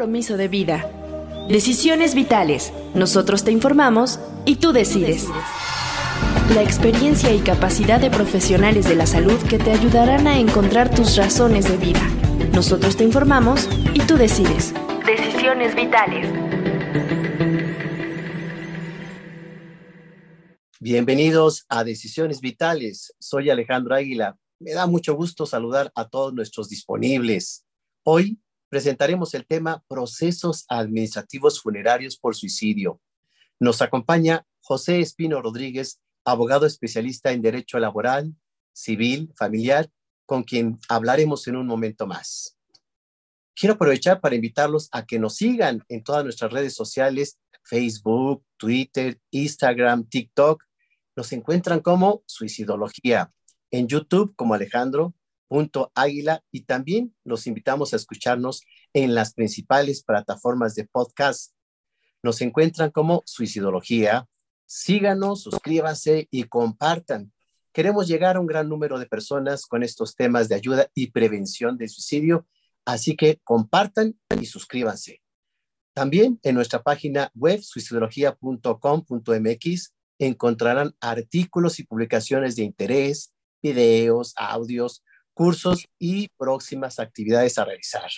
compromiso de vida. Decisiones vitales. Nosotros te informamos y tú decides. La experiencia y capacidad de profesionales de la salud que te ayudarán a encontrar tus razones de vida. Nosotros te informamos y tú decides. Decisiones vitales. Bienvenidos a Decisiones Vitales. Soy Alejandro Águila. Me da mucho gusto saludar a todos nuestros disponibles. Hoy presentaremos el tema Procesos Administrativos Funerarios por Suicidio. Nos acompaña José Espino Rodríguez, abogado especialista en Derecho Laboral, Civil, Familiar, con quien hablaremos en un momento más. Quiero aprovechar para invitarlos a que nos sigan en todas nuestras redes sociales, Facebook, Twitter, Instagram, TikTok. Nos encuentran como Suicidología, en YouTube como Alejandro punto águila y también los invitamos a escucharnos en las principales plataformas de podcast. Nos encuentran como Suicidología. Síganos, suscríbanse y compartan. Queremos llegar a un gran número de personas con estos temas de ayuda y prevención del suicidio, así que compartan y suscríbanse. También en nuestra página web suicidología.com.mx encontrarán artículos y publicaciones de interés, videos, audios, cursos y próximas actividades a realizar.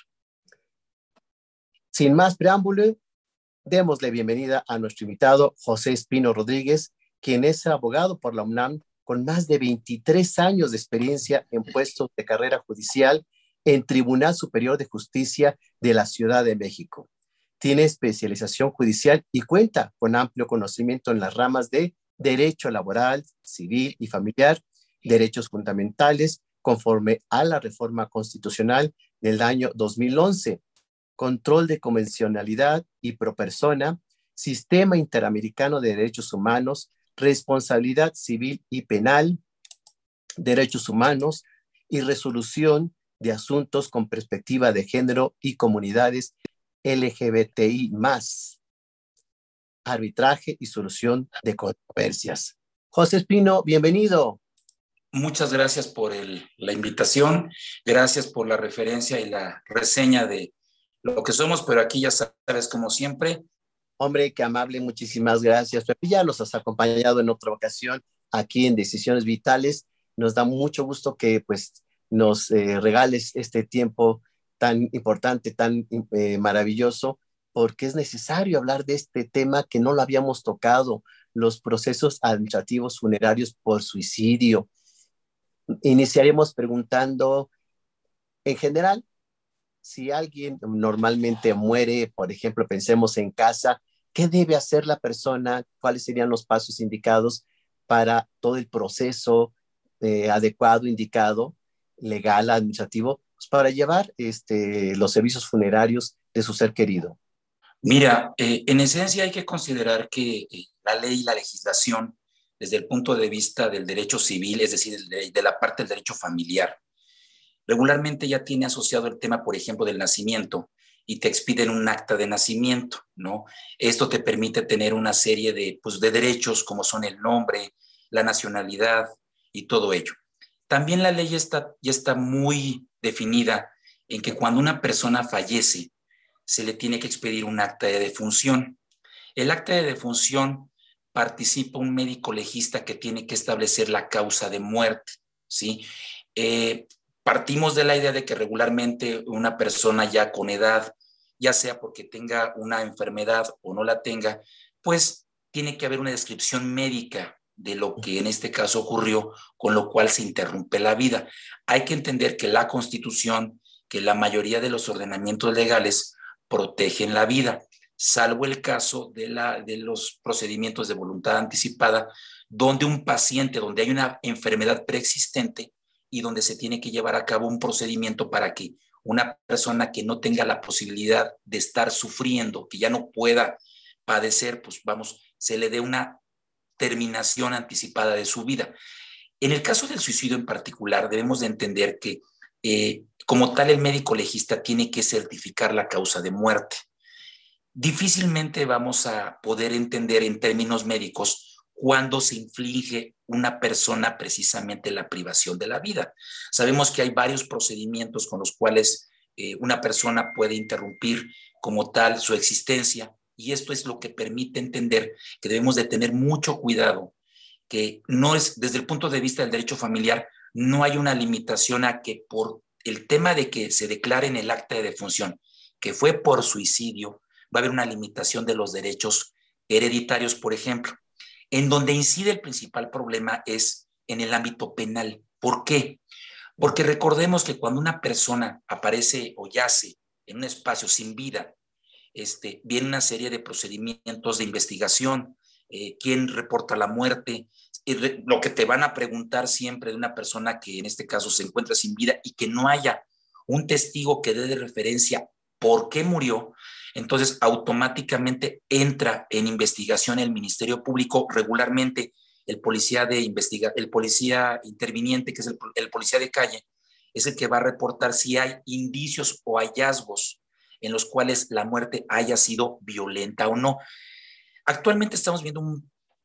Sin más preámbulo, démosle bienvenida a nuestro invitado José Espino Rodríguez, quien es abogado por la UNAM con más de 23 años de experiencia en puestos de carrera judicial en Tribunal Superior de Justicia de la Ciudad de México. Tiene especialización judicial y cuenta con amplio conocimiento en las ramas de derecho laboral, civil y familiar, derechos fundamentales, conforme a la reforma constitucional del año 2011, control de convencionalidad y pro persona, sistema interamericano de derechos humanos, responsabilidad civil y penal, derechos humanos. Y resolución de asuntos con perspectiva de género y comunidades LGBTI más, arbitraje y solución de controversias. José Espino, bienvenido. Muchas gracias por la invitación, gracias por la referencia y la reseña de lo que somos, pero aquí ya sabes, como siempre. Hombre, qué amable, muchísimas gracias. Ya nos has acompañado en otra ocasión aquí en Decisiones Vitales. Nos da mucho gusto que pues nos eh, regales este tiempo tan importante, tan eh, maravilloso, porque es necesario hablar de este tema que no lo habíamos tocado, los procesos administrativos funerarios por suicidio iniciaremos preguntando, en general, si alguien normalmente muere, por ejemplo, pensemos en casa, ¿qué debe hacer la persona? ¿Cuáles serían los pasos indicados para todo el proceso eh, adecuado, indicado, legal, administrativo, pues, para llevar este, los servicios funerarios de su ser querido? Mira, eh, en esencia hay que considerar que eh, la ley y la legislación desde el punto de vista del derecho civil, es decir, de la parte del derecho familiar. Regularmente ya tiene asociado el tema, por ejemplo, del nacimiento y te expiden un acta de nacimiento, ¿no? Esto te permite tener una serie de, pues, de derechos como son el nombre, la nacionalidad y todo ello. También la ley está, ya está muy definida en que cuando una persona fallece, se le tiene que expedir un acta de defunción. El acta de defunción participa un médico legista que tiene que establecer la causa de muerte, ¿sí? Eh, partimos de la idea de que regularmente una persona ya con edad, ya sea porque tenga una enfermedad o no la tenga, pues tiene que haber una descripción médica de lo que en este caso ocurrió, con lo cual se interrumpe la vida. Hay que entender que la Constitución, que la mayoría de los ordenamientos legales protegen la vida salvo el caso de, la, de los procedimientos de voluntad anticipada, donde un paciente, donde hay una enfermedad preexistente y donde se tiene que llevar a cabo un procedimiento para que una persona que no tenga la posibilidad de estar sufriendo, que ya no pueda padecer, pues vamos, se le dé una terminación anticipada de su vida. En el caso del suicidio en particular, debemos de entender que eh, como tal el médico legista tiene que certificar la causa de muerte difícilmente vamos a poder entender en términos médicos cuándo se inflige una persona precisamente la privación de la vida. Sabemos que hay varios procedimientos con los cuales eh, una persona puede interrumpir como tal su existencia y esto es lo que permite entender que debemos de tener mucho cuidado, que no es desde el punto de vista del derecho familiar, no hay una limitación a que por el tema de que se declare en el acta de defunción que fue por suicidio, va a haber una limitación de los derechos hereditarios, por ejemplo. En donde incide el principal problema es en el ámbito penal. ¿Por qué? Porque recordemos que cuando una persona aparece o yace en un espacio sin vida, este, viene una serie de procedimientos de investigación, eh, quién reporta la muerte, lo que te van a preguntar siempre de una persona que en este caso se encuentra sin vida y que no haya un testigo que dé de referencia por qué murió, entonces automáticamente entra en investigación el Ministerio Público regularmente el policía de investiga el policía interviniente, que es el, policía de calle, es el que va a reportar si hay indicios o hallazgos en los cuales la muerte haya sido violenta o no. Actualmente estamos viendo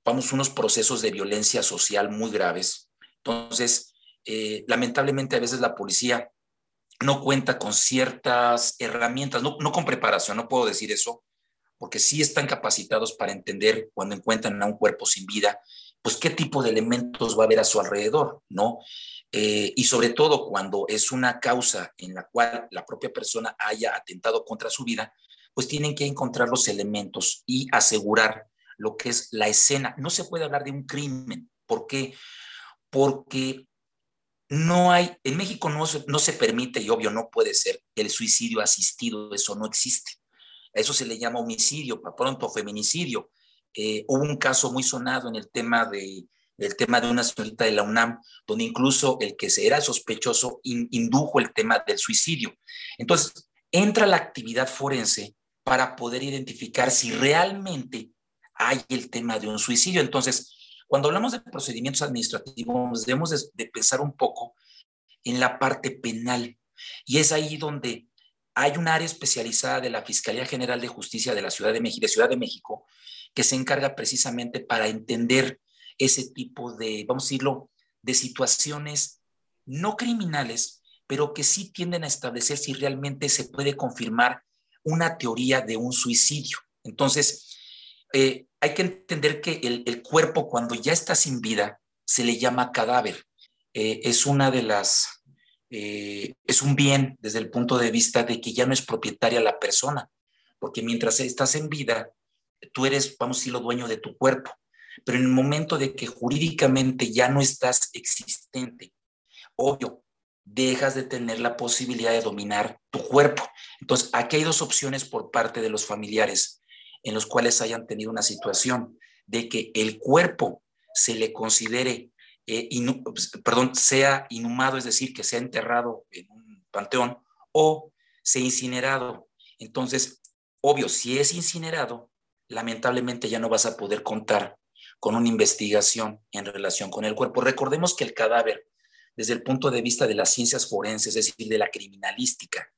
vamos, unos procesos de violencia social muy graves. Entonces, eh, lamentablemente a veces la policía no cuenta con ciertas herramientas, no, no con preparación, no puedo decir eso, porque sí están capacitados para entender cuando encuentran a un cuerpo sin vida, pues qué tipo de elementos va a haber a su alrededor, ¿no? Eh, y sobre todo cuando es una causa en la cual la propia persona haya atentado contra su vida, pues tienen que encontrar los elementos y asegurar lo que es la escena. No se puede hablar de un crimen. ¿Por qué? Porque no hay, en México no no se permite, y obvio no puede ser, el suicidio asistido, eso no existe. A eso se le llama homicidio, para pronto feminicidio. Eh, hubo un caso muy sonado en el tema de el tema de una señorita de la UNAM, donde incluso el que era sospechoso indujo el tema del suicidio. Entonces, entra la actividad forense para poder identificar si realmente hay el tema de un suicidio. Entonces, cuando hablamos de procedimientos administrativos, debemos de, pensar un poco en la parte penal. Y es ahí donde hay un área especializada de la Fiscalía General de Justicia de la Ciudad de México, de Ciudad de México que se encarga precisamente para entender ese tipo de, vamos a decirlo, de situaciones no criminales, pero que sí tienden a establecer si realmente se puede confirmar una teoría de un suicidio. Entonces, eh, hay que entender que el, cuerpo cuando ya está sin vida se le llama cadáver. Eh, es una de las, eh, es un bien desde el punto de vista de que ya no es propietaria la persona, porque mientras estás en vida, tú eres, vamos a decirlo, dueño de tu cuerpo pero en el momento de que jurídicamente ya no estás existente, obvio, dejas de tener la posibilidad de dominar tu cuerpo. Entonces, aquí hay dos opciones por parte de los familiares en los cuales hayan tenido una situación de que el cuerpo se le considere, eh, perdón, sea inhumado, es decir, que sea enterrado en un panteón o sea incinerado. Entonces, obvio, si es incinerado, lamentablemente ya no vas a poder contar con una investigación en relación con el cuerpo. Recordemos que el cadáver, desde el punto de vista de las ciencias forenses, es decir, de la criminalística,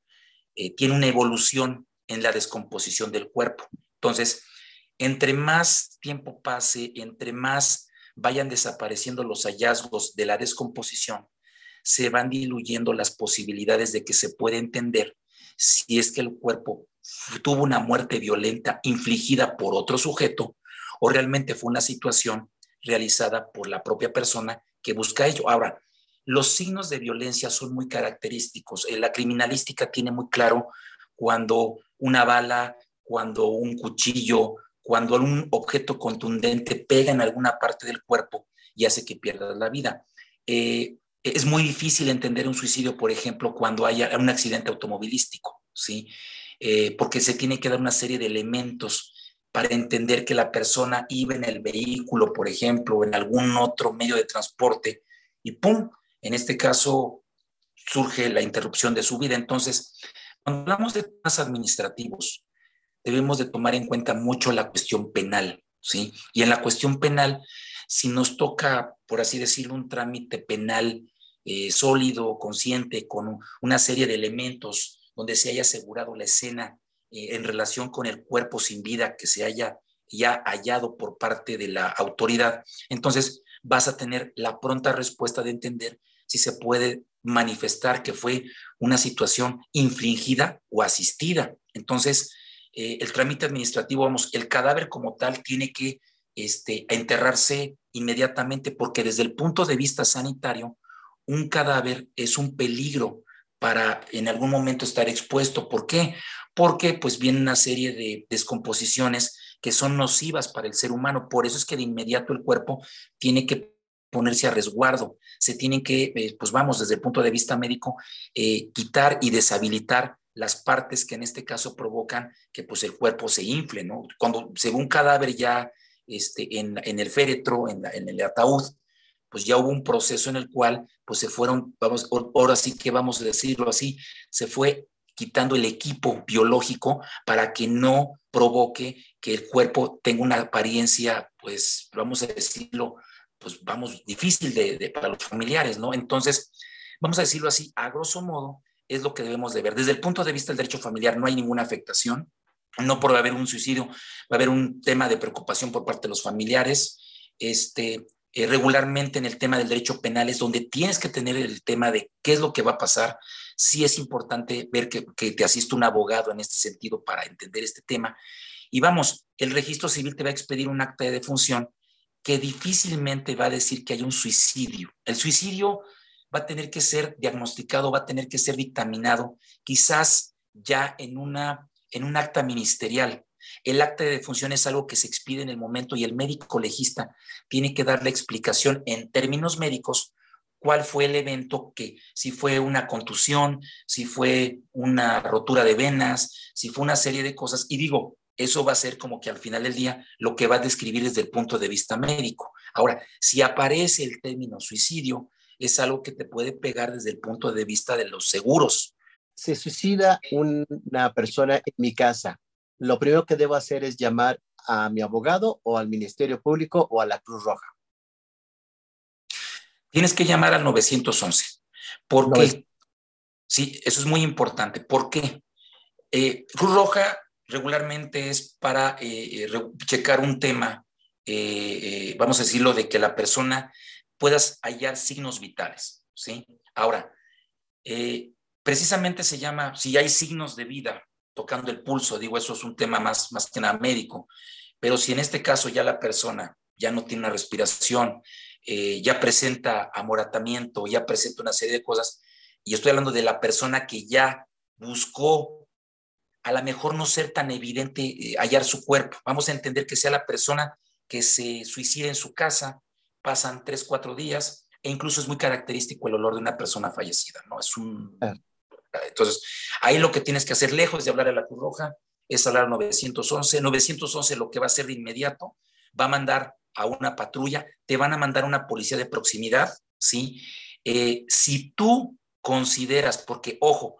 eh, tiene una evolución en la descomposición del cuerpo. Entonces, entre más tiempo pase, entre más vayan desapareciendo los hallazgos de la descomposición, se van diluyendo las posibilidades de que se pueda entender si es que el cuerpo tuvo una muerte violenta infligida por otro sujeto o realmente fue una situación realizada por la propia persona que busca ello. Ahora, los signos de violencia son muy característicos. Eh, la criminalística tiene muy claro cuando una bala, cuando un cuchillo, cuando un objeto contundente pega en alguna parte del cuerpo y hace que pierdas la vida. Eh, es muy difícil entender un suicidio, por ejemplo, cuando haya un accidente automovilístico, ¿sí? Eh, porque se tiene que dar una serie de elementos para entender que la persona iba en el vehículo, por ejemplo, o en algún otro medio de transporte, y ¡pum! En este caso surge la interrupción de su vida. Entonces, cuando hablamos de temas administrativos, debemos de tomar en cuenta mucho la cuestión penal, ¿sí? Y en la cuestión penal, si nos toca, por así decirlo, un trámite penal eh, sólido, consciente, con una serie de elementos donde se haya asegurado la escena eh, en relación con el cuerpo sin vida que se haya ya hallado por parte de la autoridad, entonces vas a tener la pronta respuesta de entender si se puede manifestar que fue una situación infligida o asistida. Entonces, eh, el trámite administrativo, vamos, el cadáver como tal tiene que este, enterrarse inmediatamente porque desde el punto de vista sanitario, un cadáver es un peligro para en algún momento estar expuesto. ¿Por qué? Porque pues viene una serie de descomposiciones que son nocivas para el ser humano. Por eso es que de inmediato el cuerpo tiene que ponerse a resguardo. Se tienen que, eh, pues vamos, desde el punto de vista médico, eh, quitar y deshabilitar las partes que en este caso provocan que pues el cuerpo se infle, ¿no? Cuando se ve un cadáver ya este, en, el féretro, en, en, el ataúd, pues ya hubo un proceso en el cual pues se fueron, vamos, ahora sí que vamos a decirlo así, se fue quitando el equipo biológico para que no provoque que el cuerpo tenga una apariencia, pues vamos a decirlo, pues vamos, difícil de, para los familiares, ¿no? Entonces, vamos a decirlo así, a grosso modo, es lo que debemos de ver. Desde el punto de vista del derecho familiar no hay ninguna afectación, no por haber un suicidio, va a haber un tema de preocupación por parte de los familiares. Este, eh, regularmente en el tema del derecho penal es donde tienes que tener el tema de qué es lo que va a pasar. Sí es importante ver que, te asiste un abogado en este sentido para entender este tema. Y vamos, el registro civil te va a expedir un acta de defunción que difícilmente va a decir que hay un suicidio. El suicidio va a tener que ser diagnosticado, va a tener que ser dictaminado, quizás ya en, una, en un acta ministerial. El acta de defunción es algo que se expide en el momento y el médico legista tiene que darle explicación en términos médicos cuál fue el evento que, si fue una contusión, si fue una rotura de venas, si fue una serie de cosas. Y digo, eso va a ser como que al final del día lo que va a describir desde el punto de vista médico. Ahora, si aparece el término suicidio, es algo que te puede pegar desde el punto de vista de los seguros. Se suicida una persona en mi casa. Lo primero que debo hacer es llamar a mi abogado o al Ministerio Público o a la Cruz Roja. Tienes que llamar al 911. ¿Por qué? Sí, eso es muy importante. ¿Por qué? Eh, Cruz Roja regularmente es para eh, eh, checar un tema, eh, vamos a decirlo, de que la persona puedas hallar signos vitales, ¿sí? Ahora, precisamente se llama, si hay signos de vida tocando el pulso, digo, eso es un tema más, más que nada médico, pero si en este caso ya la persona ya no tiene una respiración, ya presenta amoratamiento, ya presenta una serie de cosas, y estoy hablando de la persona que ya buscó a lo mejor no ser tan evidente eh, hallar su cuerpo. Vamos a entender que sea la persona que se suicida en su casa, pasan tres, cuatro días, e incluso es muy característico el olor de una persona fallecida, ¿no? Es un... Entonces, ahí lo que tienes que hacer, lejos de hablar a la Cruz Roja, es hablar al 911. 911 lo que va a hacer de inmediato, va a mandar a una patrulla, te van a mandar una policía de proximidad, ¿sí? Eh, si tú consideras, porque, ojo,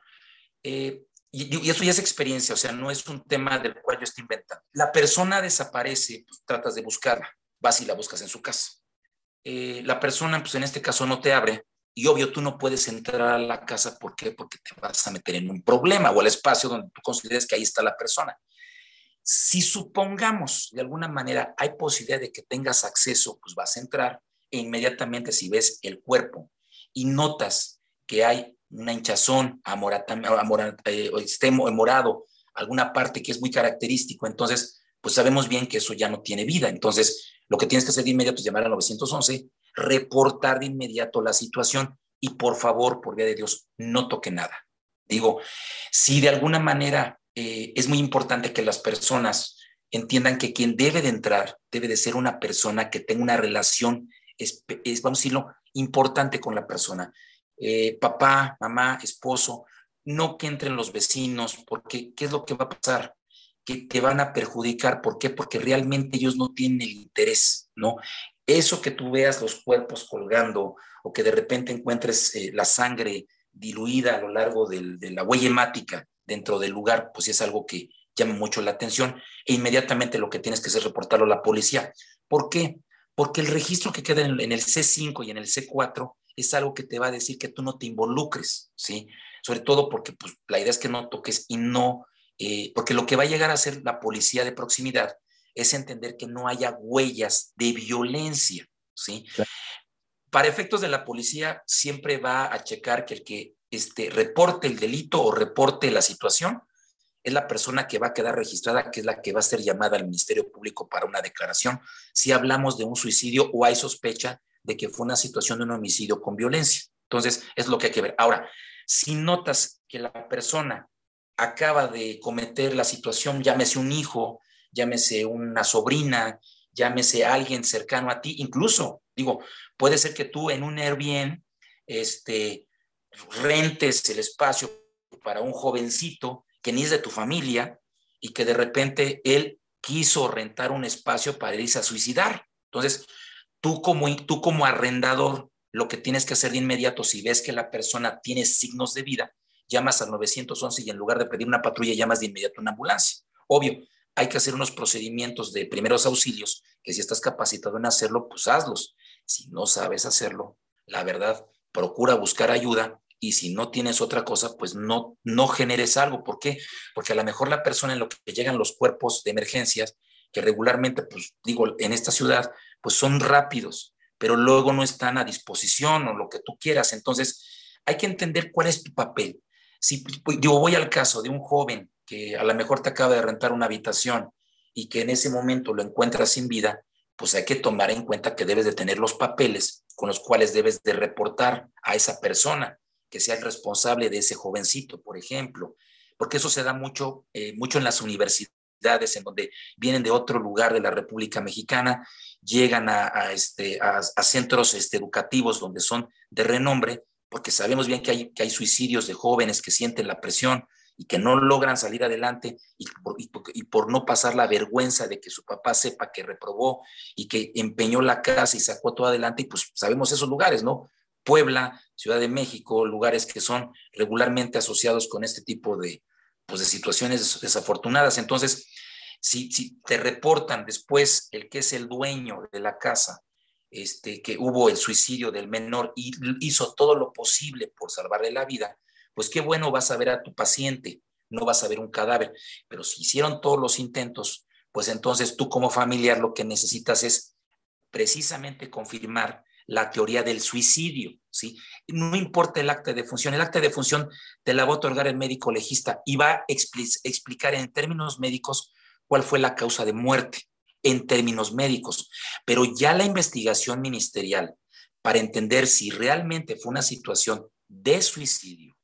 eh, y, eso ya es experiencia, o sea, no es un tema del cual yo estoy inventando. La persona desaparece, pues, tratas de buscarla, vas y la buscas en su casa. Eh, la persona, pues en este caso, no te abre y obvio tú no puedes entrar a la casa, ¿por qué? Porque te vas a meter en un problema o al espacio donde tú consideres que ahí está la persona. Si supongamos de alguna manera hay posibilidad de que tengas acceso, pues vas a entrar e inmediatamente si ves el cuerpo y notas que hay una hinchazón, eh, esté morado, alguna parte que es muy característico, entonces, pues sabemos bien que eso ya no tiene vida. Entonces, lo que tienes que hacer de inmediato es llamar al 911, reportar de inmediato la situación y por favor, por vía de Dios, no toque nada. Digo, si de alguna manera eh, es muy importante que las personas entiendan que quien debe de entrar debe de ser una persona que tenga una relación, es, vamos a decirlo, importante con la persona. Eh, papá, mamá, esposo, no que entren los vecinos, porque ¿qué es lo que va a pasar? Que te van a perjudicar. ¿Por qué? Porque realmente ellos no tienen el interés, ¿no? Eso que tú veas los cuerpos colgando o que de repente encuentres eh, la sangre diluida a lo largo de la huella hemática dentro del lugar, pues es algo que llama mucho la atención e inmediatamente lo que tienes que hacer es reportarlo a la policía. ¿Por qué? Porque el registro que queda en el C5 y en el C4 es algo que te va a decir que tú no te involucres, ¿sí? Sobre todo porque pues, la idea es que no toques y no, eh, porque lo que va a llegar a hacer la policía de proximidad es entender que no haya huellas de violencia, ¿sí? para efectos de la policía, siempre va a checar que el que este, reporte el delito o reporte la situación es la persona que va a quedar registrada, que es la que va a ser llamada al Ministerio Público para una declaración, si hablamos de un suicidio o hay sospecha de que fue una situación de un homicidio con violencia. Entonces, es lo que hay que ver. Ahora, si notas que la persona acaba de cometer la situación, llámese un hijo, llámese una sobrina, llámese alguien cercano a ti, incluso, digo, puede ser que tú en un Airbnb este, rentes el espacio para un jovencito que ni es de tu familia y que de repente él quiso rentar un espacio para irse a suicidar. Entonces, tú como, tú como arrendador, lo que tienes que hacer de inmediato, si ves que la persona tiene signos de vida, llamas al 911 y en lugar de pedir una patrulla, llamas de inmediato una ambulancia. Obvio, hay que hacer unos procedimientos de primeros auxilios, que si estás capacitado en hacerlo, pues hazlos. Si no sabes hacerlo, la verdad, procura buscar ayuda y si no tienes otra cosa, pues no, no generes algo. ¿Por qué? Porque a lo mejor la persona en lo que llegan los cuerpos de emergencias, que regularmente, pues digo, en esta ciudad, pues son rápidos, pero luego no están a disposición o lo que tú quieras. Entonces, hay que entender cuál es tu papel. Si yo voy al caso de un joven que a lo mejor te acaba de rentar una habitación y que en ese momento lo encuentras sin vida, pues hay que tomar en cuenta que debes de tener los papeles con los cuales debes de reportar a esa persona que sea el responsable de ese jovencito, por ejemplo, porque eso se da mucho, eh, mucho en las universidades, en donde vienen de otro lugar de la República Mexicana, llegan a, este, a, centros este, educativos donde son de renombre porque sabemos bien que hay, que hay suicidios de jóvenes que sienten la presión y que no logran salir adelante y por, no pasar la vergüenza de que su papá sepa que reprobó y que empeñó la casa y sacó todo adelante, y pues sabemos esos lugares, ¿no? Puebla, Ciudad de México, lugares que son regularmente asociados con este tipo de, pues, de situaciones desafortunadas. Entonces, si te reportan después el que es el dueño de la casa este, que hubo el suicidio del menor y hizo todo lo posible por salvarle la vida, pues qué bueno vas a ver a tu paciente, no vas a ver un cadáver. Pero si hicieron todos los intentos, pues entonces tú como familiar lo que necesitas es precisamente confirmar la teoría del suicidio, ¿sí? No importa el acta de función, el acta de función te la va a otorgar el médico legista y va a explicar en términos médicos cuál fue la causa de muerte en términos médicos, pero ya la investigación ministerial para entender si realmente fue una situación de suicidio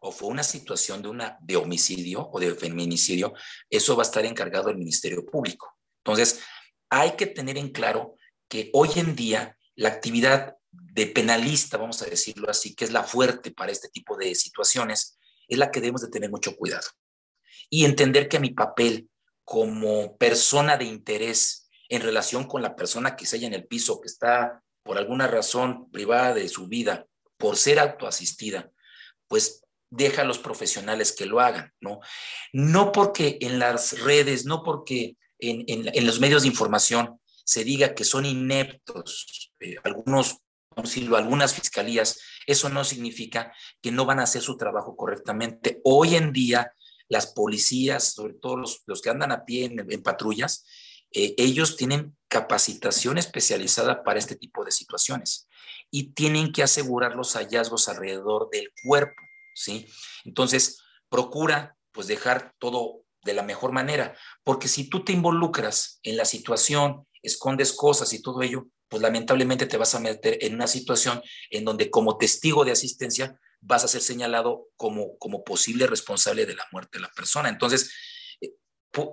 o fue una situación de, una, homicidio o de feminicidio, eso va a estar encargado del Ministerio Público. Entonces, hay que tener en claro que hoy en día la actividad de penalista, vamos a decirlo así, que es la fuerte para este tipo de situaciones, es la que debemos de tener mucho cuidado. Y entender que mi papel como persona de interés en relación con la persona que se halla en el piso, que está por alguna razón privada de su vida, por ser autoasistida, pues deja a los profesionales que lo hagan, ¿no? No porque en las redes, no porque en, en, los medios de información se diga que son ineptos, eh, algunos, decirlo, algunas fiscalías, eso no significa que no van a hacer su trabajo correctamente. Hoy en día las policías, sobre todo los, que andan a pie en, patrullas, eh, ellos tienen capacitación especializada para este tipo de situaciones y tienen que asegurar los hallazgos alrededor del cuerpo, ¿sí? Entonces, procura pues dejar todo de la mejor manera, porque si tú te involucras en la situación, escondes cosas y todo ello, pues lamentablemente te vas a meter en una situación en donde como testigo de asistencia vas a ser señalado como, como posible responsable de la muerte de la persona. Entonces, eh,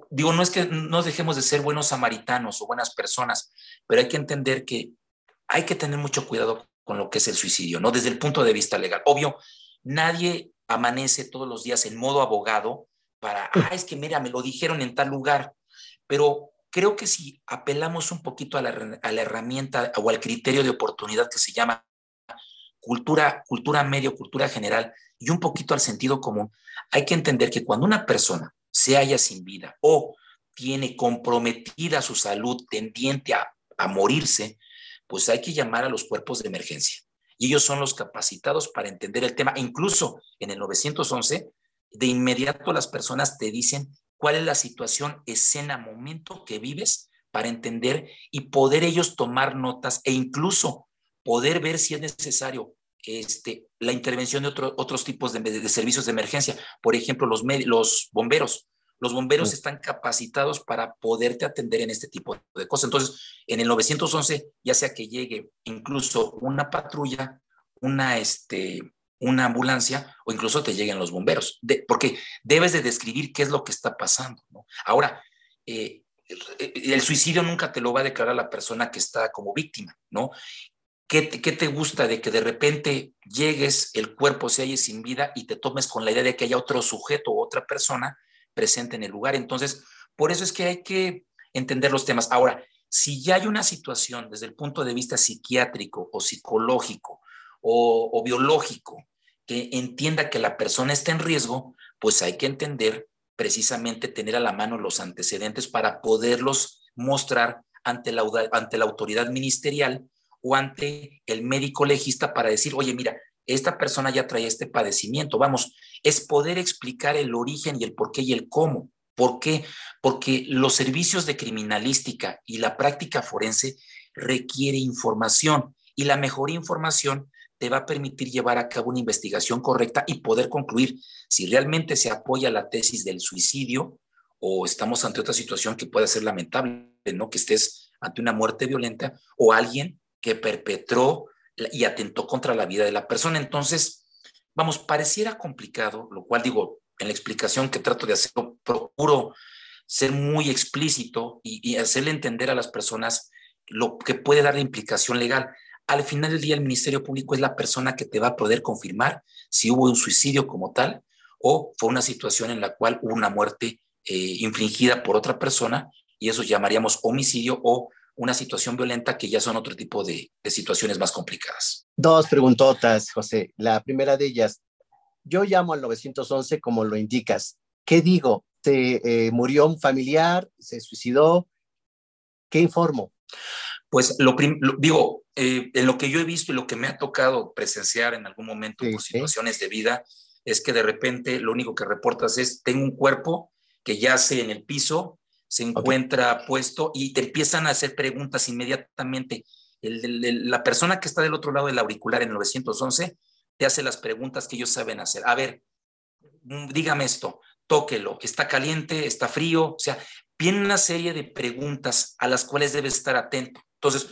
digo, no es que no dejemos de ser buenos samaritanos o buenas personas, pero hay que entender que hay que tener mucho cuidado con lo que es el suicidio, ¿no? Desde el punto de vista legal. Obvio, nadie amanece todos los días en modo abogado para, ah, es que mira, me lo dijeron en tal lugar, pero creo que si apelamos un poquito a la, a la herramienta o al criterio de oportunidad que se llama cultura, cultura medio, cultura general y un poquito al sentido común, hay que entender que cuando una persona se halla sin vida o tiene comprometida su salud tendiente a, a morirse, pues hay que llamar a los cuerpos de emergencia. Y ellos son los capacitados para entender el tema. incluso en el 911, de inmediato las personas te dicen cuál es la situación, escena, momento que vives para entender y poder ellos tomar notas e incluso poder ver si es necesario este, la intervención de otros tipos de, servicios de emergencia. Por ejemplo, los, los bomberos. Los bomberos están capacitados para poderte atender en este tipo de cosas. Entonces, en el 911, ya sea que llegue incluso una patrulla, una, este, una ambulancia o incluso te lleguen los bomberos, porque debes de describir qué es lo que está pasando. Ahora, eh, el suicidio nunca te lo va a declarar la persona que está como víctima, ¿no? ¿Qué te, gusta de que de repente llegues, el cuerpo se halle sin vida y te tomes con la idea de que haya otro sujeto o otra persona presente en el lugar? Entonces, por eso es que hay que entender los temas. Ahora, si ya hay una situación desde el punto de vista psiquiátrico o psicológico o, o biológico que entienda que la persona está en riesgo, pues hay que entender precisamente tener a la mano los antecedentes para poderlos mostrar ante la, ante la autoridad ministerial ante el médico legista para decir, oye, mira, esta persona ya trae este padecimiento. Vamos, es poder explicar el origen y el por qué y el cómo. ¿Por qué? Porque los servicios de criminalística y la práctica forense requiere información y la mejor información te va a permitir llevar a cabo una investigación correcta y poder concluir si realmente se apoya la tesis del suicidio o estamos ante otra situación que puede ser lamentable, ¿no? Que estés ante una muerte violenta o alguien que perpetró y atentó contra la vida de la persona. Entonces, vamos, pareciera complicado, lo cual digo, en la explicación que trato de hacer, procuro ser muy explícito y, hacerle entender a las personas lo que puede dar la implicación legal. Al final del día, el Ministerio Público es la persona que te va a poder confirmar si hubo un suicidio como tal o fue una situación en la cual hubo una muerte eh, infligida por otra persona y eso llamaríamos homicidio o una situación violenta que ya son otro tipo de, situaciones más complicadas. Dos preguntotas, José. La primera de ellas, yo llamo al 911 como lo indicas. ¿Qué digo? ¿Se eh, murió un familiar? ¿Se suicidó? ¿Qué informo? Pues lo, digo, eh, en lo que yo he visto y lo que me ha tocado presenciar en algún momento por situaciones de vida, es que de repente lo único que reportas es, tengo un cuerpo que yace en el piso, se encuentra puesto y te empiezan a hacer preguntas inmediatamente. la persona que está del otro lado del auricular en el 911 te hace las preguntas que ellos saben hacer. A ver, mm, dígame esto, tóquelo, está caliente, está frío, o sea, viene una serie de preguntas a las cuales debes estar atento. Entonces,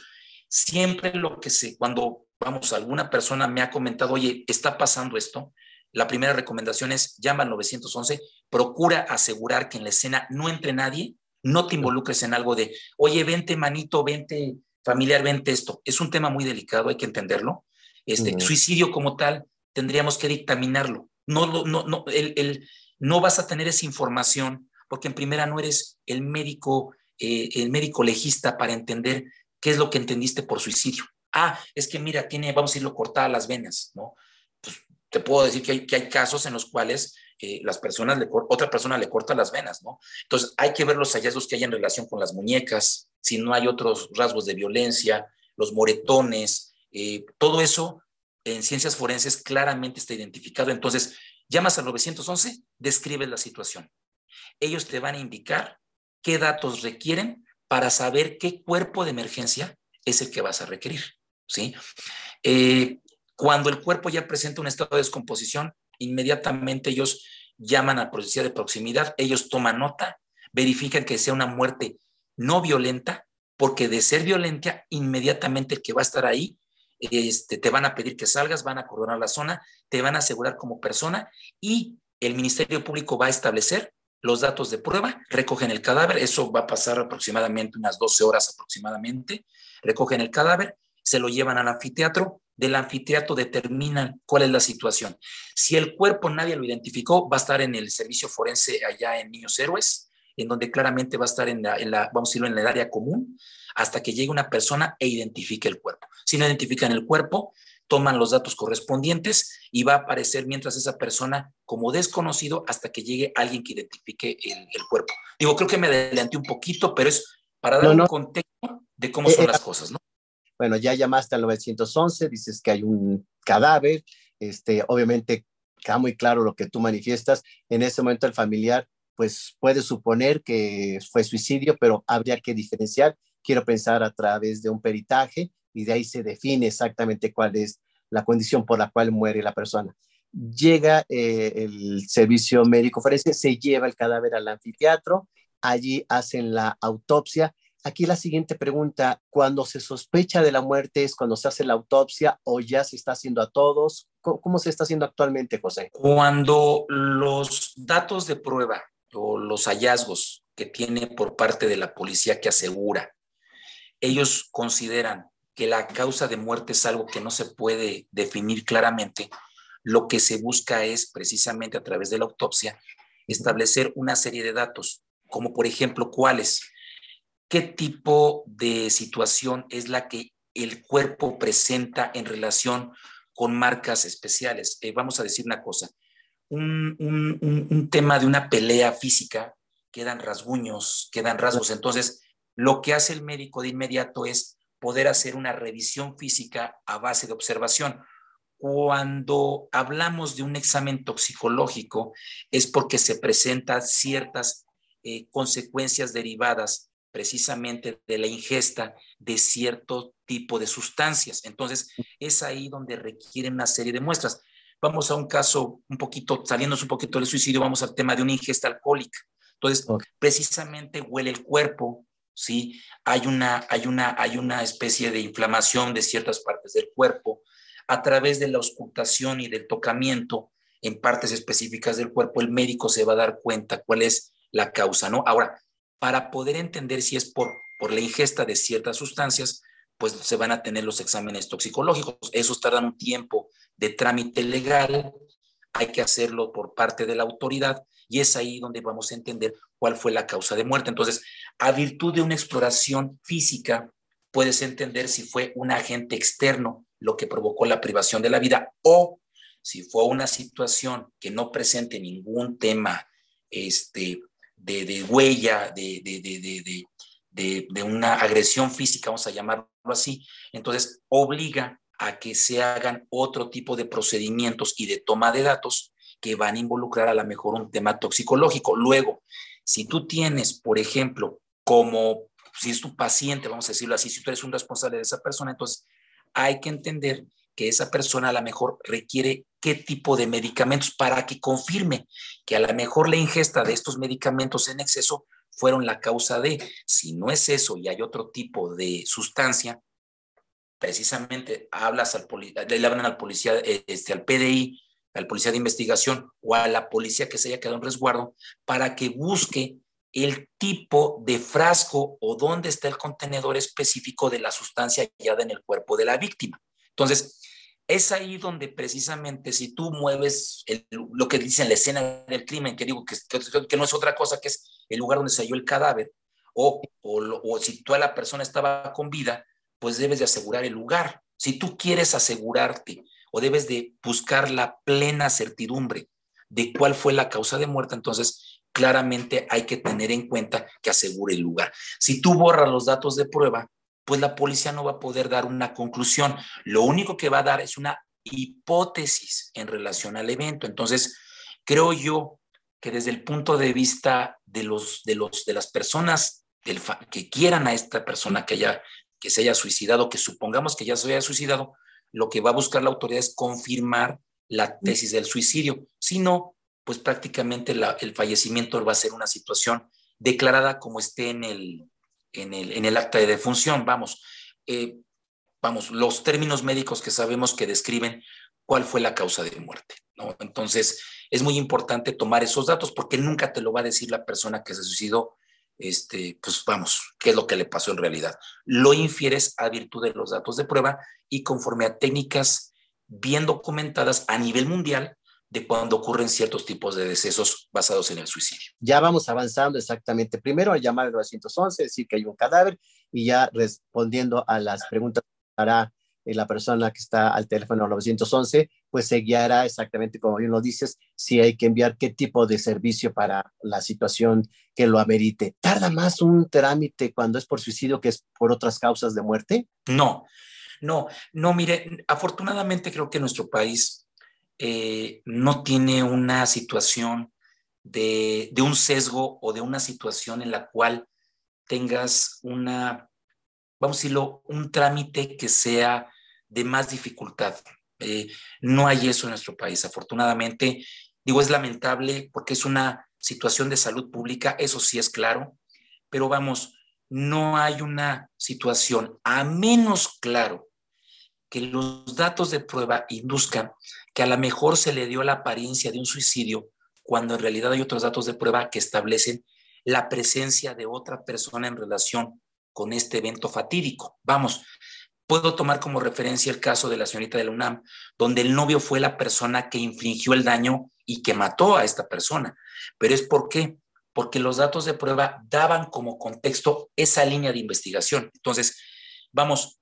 siempre lo que sé, cuando, vamos, alguna persona me ha comentado, oye, está pasando esto, la primera recomendación es llama al 911, procura asegurar que en la escena no entre nadie, no te involucres en algo de, oye, vente manito, vente familiar, vente esto. Es un tema muy delicado, hay que entenderlo. Este, Suicidio como tal, tendríamos que dictaminarlo. No, no, no, el, el, no vas a tener esa información porque en primera no eres el médico, eh, el médico legista para entender qué es lo que entendiste por suicidio. Ah, es que mira, tiene, vamos a irlo cortada las venas, ¿no? Pues te puedo decir que hay, que hay casos en los cuales eh, las personas le, otra persona le corta las venas, ¿no? Entonces hay que ver los hallazgos que hay en relación con las muñecas, si no hay otros rasgos de violencia, los moretones, eh, todo eso en ciencias forenses claramente está identificado. Entonces, llamas al 911, describes la situación. Ellos te van a indicar qué datos requieren para saber qué cuerpo de emergencia es el que vas a requerir. ¿sí? Eh, cuando el cuerpo ya presenta un estado de descomposición, inmediatamente ellos llaman a policía de proximidad, ellos toman nota, verifican que sea una muerte no violenta, porque de ser violenta, inmediatamente el que va a estar ahí, este, te van a pedir que salgas, van a cordonar la zona, te van a asegurar como persona y el Ministerio Público va a establecer los datos de prueba, recogen el cadáver, eso va a pasar aproximadamente unas 12 horas aproximadamente, recogen el cadáver, se lo llevan al anfiteatro, del anfiteatro determinan cuál es la situación. Si el cuerpo nadie lo identificó, va a estar en el servicio forense allá en Niños Héroes, en donde claramente va a estar en la, en la vamos a decirlo, en el área común, hasta que llegue una persona e identifique el cuerpo. Si no identifican el cuerpo, toman los datos correspondientes y va a aparecer mientras esa persona como desconocido hasta que llegue alguien que identifique el, cuerpo. Digo, creo que me adelanté un poquito, pero es para dar un contexto de cómo son eh, las cosas, ¿no? Bueno, ya llamaste al 911, dices que hay un cadáver, este, obviamente queda muy claro lo que tú manifiestas. En ese momento el familiar, pues puede suponer que fue suicidio, pero habría que diferenciar. Quiero pensar a través de un peritaje y de ahí se define exactamente cuál es la condición por la cual muere la persona. Llega eh, el servicio médico forense, se lleva el cadáver al anfiteatro, allí hacen la autopsia. Aquí la siguiente pregunta, cuando se sospecha de la muerte es cuando se hace la autopsia o ya se está haciendo a todos. ¿Cómo, se está haciendo actualmente, José? Cuando los datos de prueba o los hallazgos que tiene por parte de la policía que asegura, ellos consideran que la causa de muerte es algo que no se puede definir claramente, lo que se busca es precisamente a través de la autopsia establecer una serie de datos, como por ejemplo cuáles, qué tipo de situación es la que el cuerpo presenta en relación con marcas especiales. Eh, vamos a decir una cosa, un, un, tema de una pelea física, quedan rasguños, quedan rasgos. Entonces, lo que hace el médico de inmediato es poder hacer una revisión física a base de observación. Cuando hablamos de un examen toxicológico es porque se presentan ciertas eh, consecuencias derivadas precisamente de la ingesta de cierto tipo de sustancias. Entonces, es ahí donde requieren una serie de muestras. Vamos a un caso un poquito, saliéndonos un poquito del suicidio, vamos al tema de una ingesta alcohólica. Entonces, precisamente huele el cuerpo, ¿sí? Hay una, hay, una, hay una especie de inflamación de ciertas partes del cuerpo a través de la auscultación y del tocamiento en partes específicas del cuerpo, el médico se va a dar cuenta cuál es la causa, ¿no? Ahora, para poder entender si es por, por la ingesta de ciertas sustancias, pues se van a tener los exámenes toxicológicos. Esos tardan un tiempo de trámite legal, hay que hacerlo por parte de la autoridad y es ahí donde vamos a entender cuál fue la causa de muerte. Entonces, a virtud de una exploración física, puedes entender si fue un agente externo lo que provocó la privación de la vida o si fue una situación que no presente ningún tema este, de, huella, de, de, de, una agresión física, vamos a llamarlo así, entonces obliga a que se hagan otro tipo de procedimientos y de toma de datos que van a involucrar a lo mejor un tema toxicológico. Luego, si tú tienes, por ejemplo, como si es tu paciente, vamos a decirlo así, si tú eres un responsable de esa persona, entonces hay que entender que esa persona a lo mejor requiere qué tipo de medicamentos para que confirme que a lo mejor la ingesta de estos medicamentos en exceso fueron la causa de, si no es eso y hay otro tipo de sustancia, precisamente hablas al le hablan al policía, este, al PDI, al policía de investigación o a la policía que se haya quedado en resguardo para que busque el tipo de frasco o dónde está el contenedor específico de la sustancia hallada en el cuerpo de la víctima. Entonces, es ahí donde precisamente si tú mueves lo que dicen la escena del crimen, que digo que, que, no es otra cosa que es el lugar donde se halló el cadáver, o, o, o si tú a la persona estaba con vida, pues debes de asegurar el lugar. Si tú quieres asegurarte o debes de buscar la plena certidumbre de cuál fue la causa de muerte, entonces claramente hay que tener en cuenta que asegure el lugar. Si tú borras los datos de prueba, pues la policía no va a poder dar una conclusión. Lo único que va a dar es una hipótesis en relación al evento. Entonces, creo yo que desde el punto de vista de los de los de las personas que quieran a esta persona que haya que se haya suicidado, que supongamos que ya se haya suicidado, lo que va a buscar la autoridad es confirmar la tesis del suicidio. Si no, pues prácticamente el fallecimiento va a ser una situación declarada como esté en el, en el, acta de defunción. Vamos, eh, vamos, los términos médicos que sabemos que describen cuál fue la causa de muerte. Entonces, es muy importante tomar esos datos porque nunca te lo va a decir la persona que se suicidó este, pues vamos, qué es lo que le pasó en realidad. Lo infieres a virtud de los datos de prueba y conforme a técnicas bien documentadas a nivel mundial de cuando ocurren ciertos tipos de decesos basados en el suicidio. Ya vamos avanzando exactamente. Primero a llamar al 911, decir que hay un cadáver y ya respondiendo a las preguntas para la persona que está al teléfono 911, pues se guiará exactamente como bien lo dices, si hay que enviar qué tipo de servicio para la situación que lo amerite. ¿Tarda más un trámite cuando es por suicidio que es por otras causas de muerte? No, no, no, mire, afortunadamente creo que nuestro país eh, no tiene una situación de, un sesgo o de una situación en la cual tengas una vamos a decirlo, un trámite que sea de más dificultad. Eh, no hay eso en nuestro país, afortunadamente. Digo, es lamentable porque es una situación de salud pública, eso sí es claro, pero vamos, no hay una situación, a menos claro que los datos de prueba induzcan que a lo mejor se le dio la apariencia de un suicidio, cuando en realidad hay otros datos de prueba que establecen la presencia de otra persona en relación con este evento fatídico. Vamos, puedo tomar como referencia el caso de la señorita de la UNAM, donde el novio fue la persona que infligió el daño y que mató a esta persona. Pero es por qué? Porque los datos de prueba daban como contexto esa línea de investigación. Entonces, vamos,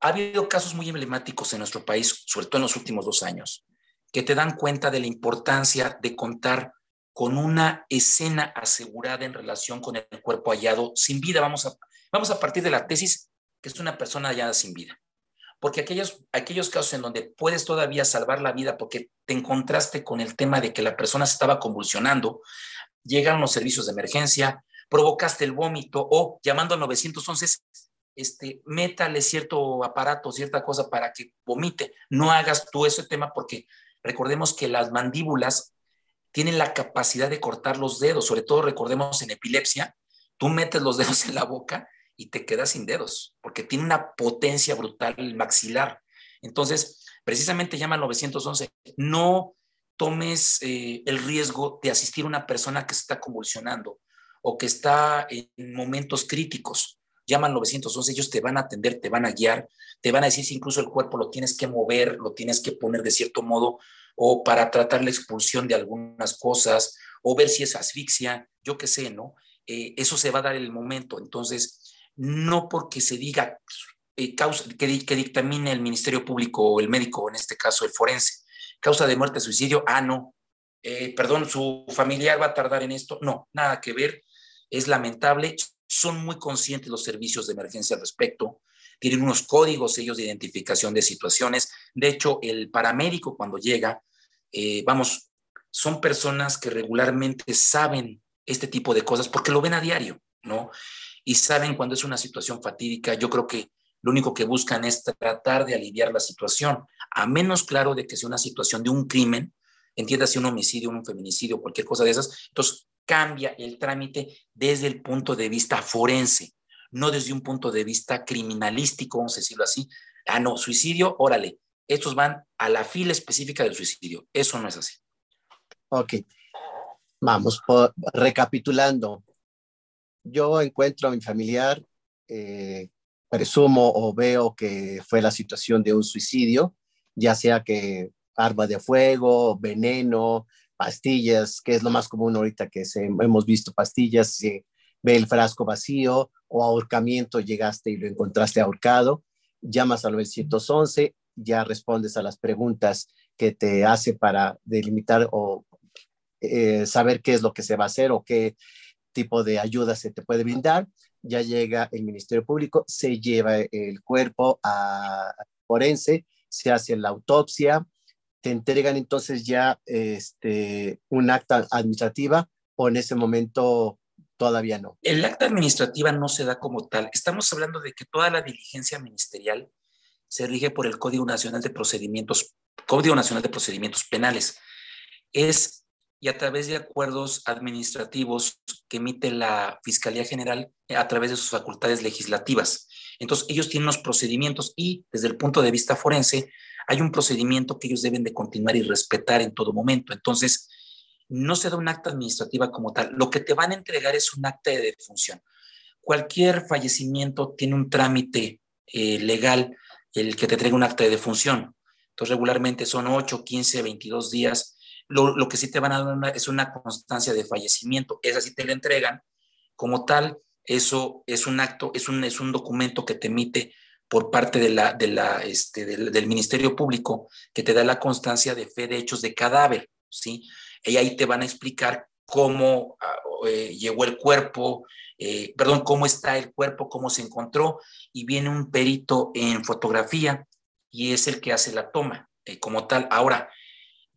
ha habido casos muy emblemáticos en nuestro país, sobre todo en los últimos dos años, que te dan cuenta de la importancia de contar con una escena asegurada en relación con el cuerpo hallado sin vida. Vamos a, vamos a partir de la tesis que es una persona hallada sin vida. Porque aquellos, aquellos casos en donde puedes todavía salvar la vida porque te encontraste con el tema de que la persona se estaba convulsionando, llegan los servicios de emergencia, provocaste el vómito o llamando al 911, este, métale cierto aparato, cierta cosa para que vomite. No hagas tú ese tema porque recordemos que las mandíbulas tienen la capacidad de cortar los dedos, sobre todo recordemos en epilepsia, tú metes los dedos en la boca y te quedas sin dedos, porque tiene una potencia brutal el maxilar. Entonces, precisamente llama al 911, no tomes eh, el riesgo de asistir a una persona que se está convulsionando o que está en momentos críticos llaman 911, ellos te van a atender, te van a guiar, te van a decir si incluso el cuerpo lo tienes que mover, lo tienes que poner de cierto modo, o para tratar la expulsión de algunas cosas, o ver si es asfixia, yo qué sé, ¿no? Eh, eso se va a dar el momento. Entonces, no porque se diga eh, causa, que, que dictamine el Ministerio Público o el médico, en este caso el forense, causa de muerte, suicidio, ah, no, eh, perdón, su familiar va a tardar en esto, no, nada que ver, es lamentable, son muy conscientes los servicios de emergencia al respecto, tienen unos códigos ellos de identificación de situaciones. De hecho, el paramédico cuando llega, eh, vamos, son personas que regularmente saben este tipo de cosas porque lo ven a diario, ¿no? Y saben cuando es una situación fatídica. Yo creo que lo único que buscan es tratar de aliviar la situación, a menos claro de que sea una situación de un crimen, entiéndase un homicidio, un feminicidio, cualquier cosa de esas. Entonces, cambia el trámite desde el punto de vista forense, no desde un punto de vista criminalístico, vamos a decirlo así. Ah, no, suicidio, órale, estos van a la fila específica del suicidio. Eso no es así. Ok, vamos, recapitulando. Yo encuentro a mi familiar, eh, presumo o veo que fue la situación de un suicidio, ya sea que arma de fuego, veneno, pastillas, que es lo más común ahorita que hemos visto pastillas, se ve el frasco vacío o ahorcamiento, llegaste y lo encontraste ahorcado, llamas al 911, ya respondes a las preguntas que te hace para delimitar o eh, saber qué es lo que se va a hacer o qué tipo de ayuda se te puede brindar. Ya llega el Ministerio Público, se lleva el cuerpo a forense, se hace la autopsia, te entregan entonces ya este, un acta administrativa o en ese momento todavía no? El acta administrativa no se da como tal. Estamos hablando de que toda la diligencia ministerial se rige por el Código Nacional de Procedimientos, Código Nacional de Procedimientos Penales. Es y a través de acuerdos administrativos que emite la Fiscalía General a través de sus facultades legislativas. Entonces, ellos tienen unos procedimientos y desde el punto de vista forense, hay un procedimiento que ellos deben de continuar y respetar en todo momento. Entonces, no se da un acta administrativa como tal. Lo que te van a entregar es un acta de defunción. Cualquier fallecimiento tiene un trámite eh, legal, el que te entregue un acta de defunción. Entonces, regularmente son 8, 15, 22 días. Lo, que sí te van a dar es una constancia de fallecimiento. Esa sí te la entregan. Como tal, eso es un acto, es un, es un documento que te emite por parte de la, este, del, Ministerio Público que te da la constancia de fe de hechos de cadáver, ¿sí? Y ahí te van a explicar cómo ah, eh, llegó el cuerpo, eh, perdón, cómo está el cuerpo, cómo se encontró, y viene un perito en fotografía y es el que hace la toma eh, como tal. Ahora,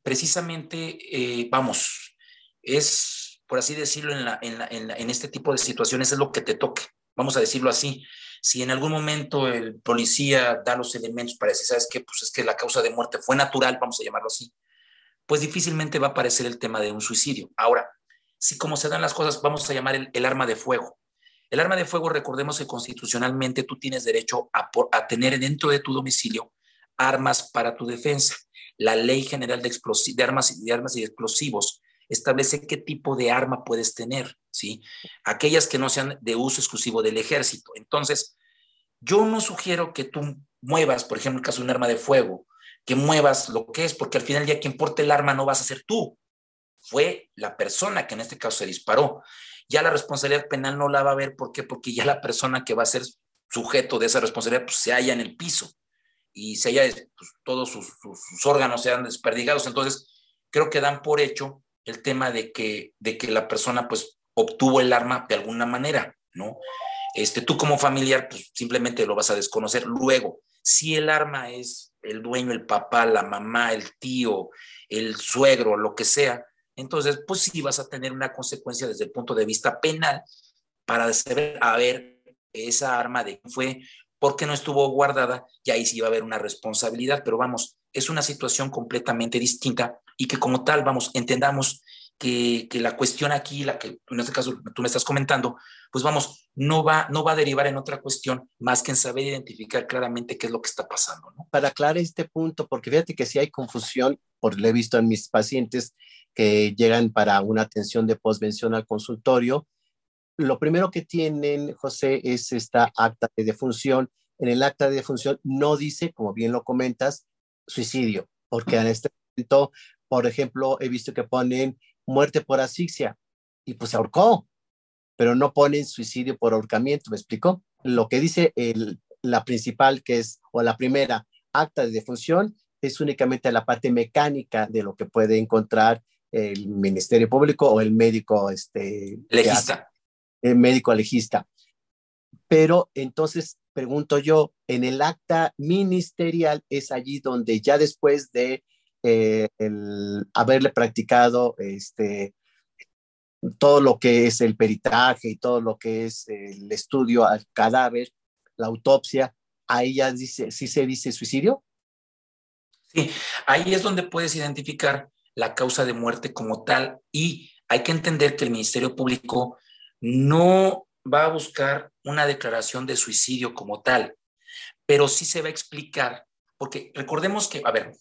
precisamente, vamos, es, por así decirlo, en, este tipo de situaciones es lo que te toque, vamos a decirlo así si en algún momento el policía da los elementos para decir, ¿sabes qué? Pues es que la causa de muerte fue natural, vamos a llamarlo así, pues difícilmente va a aparecer el tema de un suicidio. Ahora, si como se dan las cosas, vamos a llamar el, arma de fuego. El arma de fuego, recordemos que constitucionalmente tú tienes derecho a, a tener dentro de tu domicilio armas para tu defensa. La Ley General de, de, armas, de Armas y Explosivos establece qué tipo de arma puedes tener, ¿sí? Aquellas que no sean de uso exclusivo del ejército. Entonces, yo no sugiero que tú muevas, por ejemplo, en el caso de un arma de fuego, que muevas lo que es, porque al final día quien porte el arma no vas a ser tú, fue la persona que en este caso se disparó. Ya la responsabilidad penal no la va a ver, ¿por qué? Porque ya la persona que va a ser sujeto de esa responsabilidad pues, se halla en el piso y se haya, pues, todos sus, sus, órganos sean desperdigados. Entonces, creo que dan por hecho el tema de que, de que la persona pues obtuvo el arma de alguna manera, ¿no? Este, tú como familiar, pues simplemente lo vas a desconocer. Luego, si el arma es el dueño, el papá, la mamá, el tío, el suegro, lo que sea, entonces, pues sí vas a tener una consecuencia desde el punto de vista penal para saber, a ver, esa arma de fue, por qué no estuvo guardada, y ahí sí va a haber una responsabilidad, pero vamos, es una situación completamente distinta y que como tal, vamos, entendamos que, que, la cuestión aquí, la que en este caso tú me estás comentando, pues vamos, no va, no va a derivar en otra cuestión más que en saber identificar claramente qué es lo que está pasando. ¿no? Para aclarar este punto, porque fíjate que si hay confusión, por lo he visto en mis pacientes que llegan para una atención de postvención al consultorio, lo primero que tienen, José, es esta acta de defunción. En el acta de defunción no dice, como bien lo comentas, suicidio, porque en este momento, por ejemplo, he visto que ponen muerte por asfixia y pues se ahorcó, pero no ponen suicidio por ahorcamiento, ¿me explico? Lo que dice el, la principal, que es, o la primera acta de defunción, es únicamente la parte mecánica de lo que puede encontrar el Ministerio Público o el médico este, legista. el médico legista. Pero entonces pregunto yo, en el acta ministerial es allí donde ya después de eh, el haberle practicado este, todo lo que es el peritaje y todo lo que es el estudio al cadáver, la autopsia, ahí ya dice, sí se dice suicidio. Sí, ahí es donde puedes identificar la causa de muerte como tal y hay que entender que el Ministerio Público no va a buscar una declaración de suicidio como tal, pero sí se va a explicar, porque recordemos que, a ver,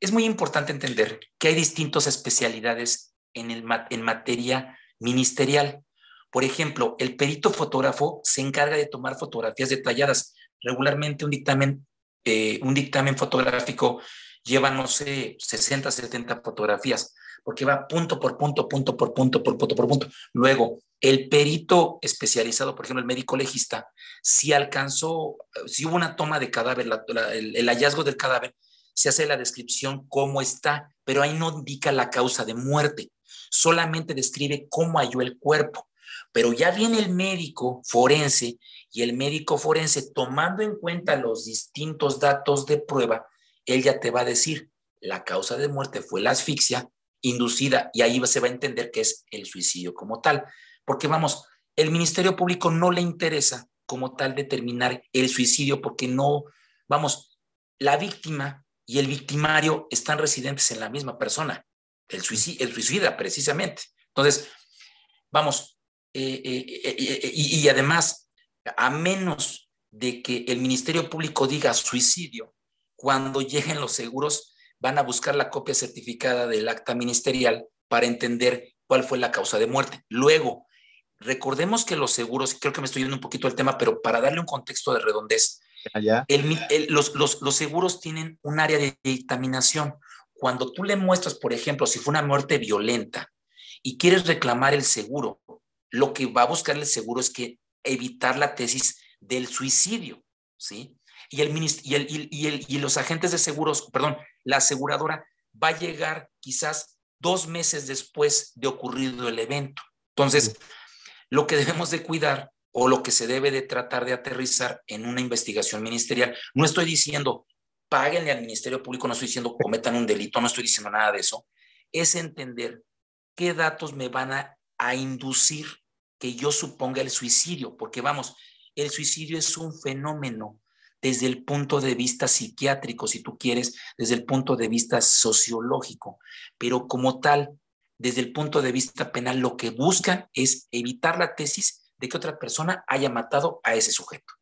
es muy importante entender que hay distintas especialidades en, el, en materia ministerial. Por ejemplo, el perito fotógrafo se encarga de tomar fotografías detalladas. Regularmente un dictamen, eh, un dictamen fotográfico lleva, no sé, 60, 70 fotografías, porque va punto por punto, punto por punto, por punto por punto. Luego, el perito especializado, por ejemplo, el médico legista, si alcanzó, si hubo una toma de cadáver, el hallazgo del cadáver, se hace la descripción cómo está, pero ahí no indica la causa de muerte, solamente describe cómo halló el cuerpo. Pero ya viene el médico forense y el médico forense, tomando en cuenta los distintos datos de prueba, él ya te va a decir, la causa de muerte fue la asfixia inducida y ahí se va a entender que es el suicidio como tal. Porque vamos, el Ministerio Público no le interesa como tal determinar el suicidio porque no, vamos, la víctima y el victimario están residentes en la misma persona, el, suicida, el suicida precisamente. Entonces, vamos, eh, eh, eh, y, y además, a menos de que el Ministerio Público diga suicidio, cuando lleguen los seguros van a buscar la copia certificada del acta ministerial para entender cuál fue la causa de muerte. Luego, recordemos que los seguros, creo que me estoy yendo un poquito al tema, pero para darle un contexto de redondez, los, seguros tienen un área de dictaminación. Cuando tú le muestras, por ejemplo, si fue una muerte violenta y quieres reclamar el seguro, lo que va a buscar el seguro es que evitar la tesis del suicidio, ¿sí? Y, el, y, el, y, el, y los agentes de seguros, perdón, la aseguradora va a llegar quizás dos meses después de ocurrido el evento. Entonces, lo que debemos de cuidar o lo que se debe de tratar de aterrizar en una investigación ministerial. No estoy diciendo páguenle al Ministerio Público, no estoy diciendo cometan un delito, no estoy diciendo nada de eso. Es entender qué datos me van a, a inducir que yo suponga el suicidio, porque vamos, el suicidio es un fenómeno desde el punto de vista psiquiátrico, si tú quieres, desde el punto de vista sociológico, pero como tal, desde el punto de vista penal, lo que buscan es evitar la tesis de que otra persona haya matado a ese sujeto.